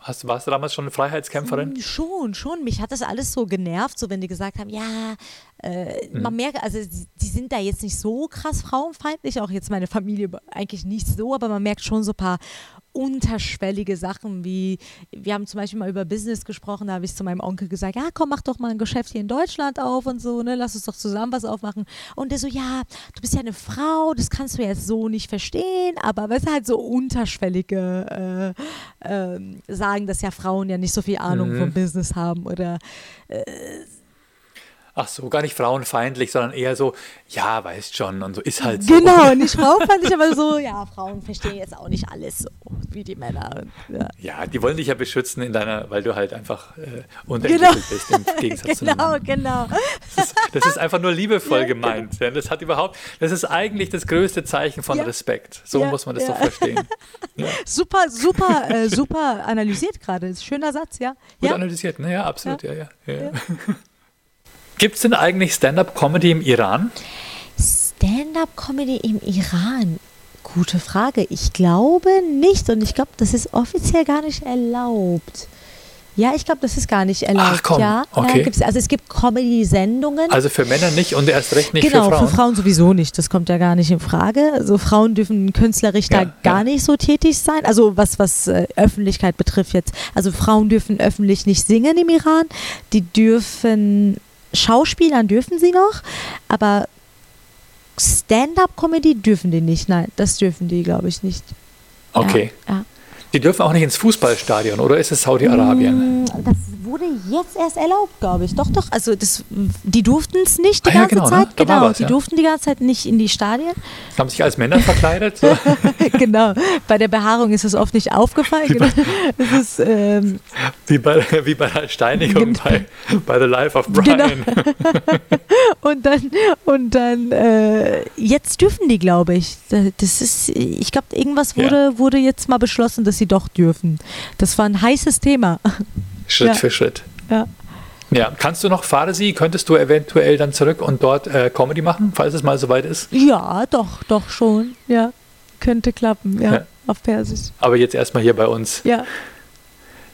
Hast, warst du damals schon eine Freiheitskämpferin? Hm, schon, schon. Mich hat das alles so genervt, so wenn die gesagt haben, ja, äh, mhm. man merkt, also die sind da jetzt nicht so krass frauenfeindlich, auch jetzt meine Familie eigentlich nicht so, aber man merkt schon so ein paar unterschwellige Sachen, wie wir haben zum Beispiel mal über Business gesprochen, da habe ich zu meinem Onkel gesagt, ja komm, mach doch mal ein Geschäft hier in Deutschland auf und so, ne, lass uns doch zusammen was aufmachen. Und der so, ja, du bist ja eine Frau, das kannst du jetzt so nicht verstehen, aber weißt du, halt so unterschwellige äh, äh, sagen, dass ja Frauen ja nicht so viel Ahnung mhm. vom Business haben oder äh, ach so, gar nicht frauenfeindlich, sondern eher so, ja, weißt schon und so ist halt so. Genau, (laughs) nicht frauenfeindlich, aber so, ja, Frauen verstehen jetzt auch nicht alles so wie die Männer. Ja, ja die wollen dich ja beschützen in deiner, weil du halt einfach äh, unterentwickelt genau. bist im (laughs) Gegensatz genau, zu Genau, genau. Das ist, das ist, einfach nur liebevoll ja, gemeint. Ja, das hat überhaupt, das ist eigentlich das größte Zeichen von Respekt. So muss man das doch verstehen. (laughs) Super, super, äh, super analysiert gerade. Schöner Satz, ja. Gut analysiert, ne? Ja, absolut, ja, ja. Gibt es denn eigentlich Stand-up-Comedy im Iran? Stand-up-Comedy im Iran? Gute Frage. Ich glaube nicht und ich glaube, das ist offiziell gar nicht erlaubt. Ja, ich glaube, das ist gar nicht erlaubt. Ach komm, ja, okay. Ja, also es gibt Comedy-Sendungen. Also für Männer nicht und erst recht nicht genau, für Frauen. Genau, für Frauen sowieso nicht. Das kommt ja gar nicht in Frage. Also Frauen dürfen künstlerisch ja, da gar ja. nicht so tätig sein. Also was, was äh, Öffentlichkeit betrifft jetzt. Also Frauen dürfen öffentlich nicht singen im Iran. Die dürfen Schauspielern dürfen sie noch, aber Stand-up-Comedy dürfen die nicht. Nein, das dürfen die, glaube ich, nicht. Okay. Ja, ja. Die dürfen auch nicht ins Fußballstadion, oder ist es Saudi-Arabien? Mm, das wurde jetzt erst erlaubt, glaube ich. Doch, doch. Also das, die durften es nicht die ah, ganze ja, genau, ne? Zeit. Ne? Genau, was, die ja. durften die ganze Zeit nicht in die Stadien. Haben sich als Männer verkleidet? So. (laughs) genau. Bei der Behaarung ist es oft nicht aufgefallen. Wie, bei, (laughs) genau. ist, ähm, wie, bei, wie bei der Steinigung bei, bei The Life of Brian. Genau. (laughs) und dann, und dann äh, jetzt dürfen die, glaube ich. Das ist, ich glaube, irgendwas wurde, ja. wurde jetzt mal beschlossen, dass sie doch dürfen. Das war ein heißes Thema. Schritt ja. für Schritt. Ja. Ja, kannst du noch Farsi? Könntest du eventuell dann zurück und dort äh, Comedy machen, falls es mal soweit ist? Ja, doch, doch schon. Ja, könnte klappen, ja, ja. auf Persisch. Aber jetzt erstmal hier bei uns. Ja.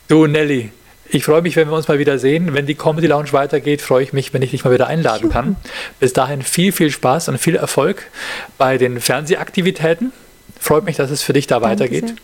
Du, Nelly, ich freue mich, wenn wir uns mal wieder sehen. Wenn die Comedy Lounge weitergeht, freue ich mich, wenn ich dich mal wieder einladen kann. (laughs) Bis dahin viel, viel Spaß und viel Erfolg bei den Fernsehaktivitäten. Freut mich, dass es für dich da Danke weitergeht. Sehr.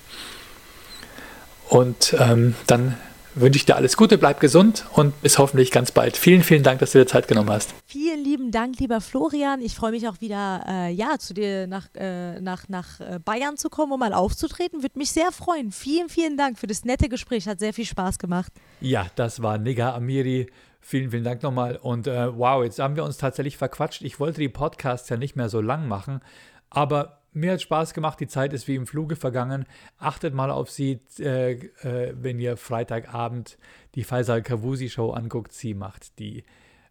Und ähm, dann wünsche ich dir alles Gute, bleib gesund und bis hoffentlich ganz bald. Vielen, vielen Dank, dass du dir Zeit genommen hast. Vielen lieben Dank, lieber Florian. Ich freue mich auch wieder, äh, ja, zu dir nach, äh, nach, nach äh, Bayern zu kommen, um mal aufzutreten. Würde mich sehr freuen. Vielen, vielen Dank für das nette Gespräch. Hat sehr viel Spaß gemacht. Ja, das war Nigga Amiri. Vielen, vielen Dank nochmal. Und äh, wow, jetzt haben wir uns tatsächlich verquatscht. Ich wollte die Podcasts ja nicht mehr so lang machen, aber mir hat Spaß gemacht, die Zeit ist wie im Fluge vergangen. Achtet mal auf sie, äh, äh, wenn ihr Freitagabend die Faisal Kavusi Show anguckt. Sie macht die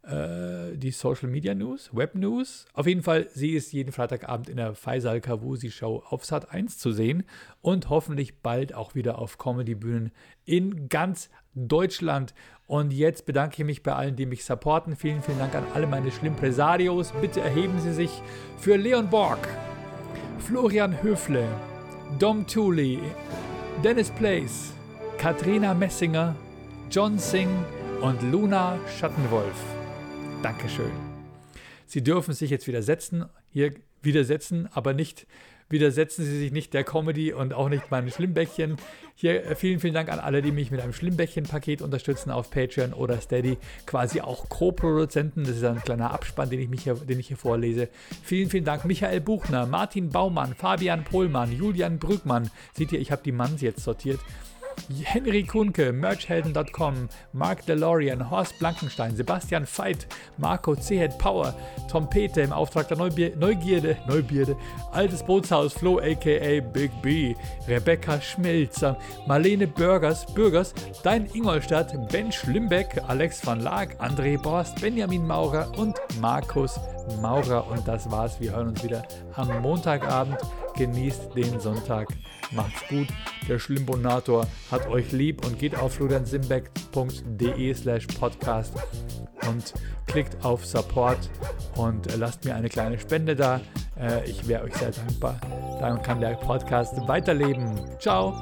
äh, die Social Media News, Web News. Auf jeden Fall, sie ist jeden Freitagabend in der Faisal Kavusi Show auf Sat 1 zu sehen und hoffentlich bald auch wieder auf Comedy-Bühnen in ganz Deutschland. Und jetzt bedanke ich mich bei allen, die mich supporten. Vielen, vielen Dank an alle meine Schlimmpresarios. Bitte erheben Sie sich für Leon Borg, Florian Höfle, Dom Thule, Dennis Place, Katrina Messinger, John Singh und Luna Schattenwolf. Dankeschön. Sie dürfen sich jetzt widersetzen, hier widersetzen, aber nicht widersetzen Sie sich nicht der Comedy und auch nicht meinem Schlimmbäckchen. Hier äh, vielen, vielen Dank an alle, die mich mit einem Schlimmbäckchen-Paket unterstützen auf Patreon oder Steady. Quasi auch Co-Produzenten. Das ist ein kleiner Abspann, den ich, mich hier, den ich hier vorlese. Vielen, vielen Dank Michael Buchner, Martin Baumann, Fabian Pohlmann, Julian Brückmann. Seht ihr, ich habe die Manns jetzt sortiert. Henry Kunke, Merchhelden.com, Mark DeLorean, Horst Blankenstein, Sebastian Veit, Marco C. Power, Tom Peter im Auftrag der Neubier Neugierde, Neubierde, Altes Bootshaus, Flo aka Big B, Rebecca Schmelzer, Marlene Bürgers, Bürgers, Dein Ingolstadt, Ben Schlimbeck, Alex van Laak, André Borst, Benjamin Maurer und Markus Maurer. Und das war's. Wir hören uns wieder am Montagabend. Genießt den Sonntag. Macht's gut. Der Schlimbonator hat euch lieb und geht auf floriansimbeck.de slash podcast und klickt auf Support und lasst mir eine kleine Spende da. Äh, ich wäre euch sehr dankbar. Dann kann der Podcast weiterleben. Ciao.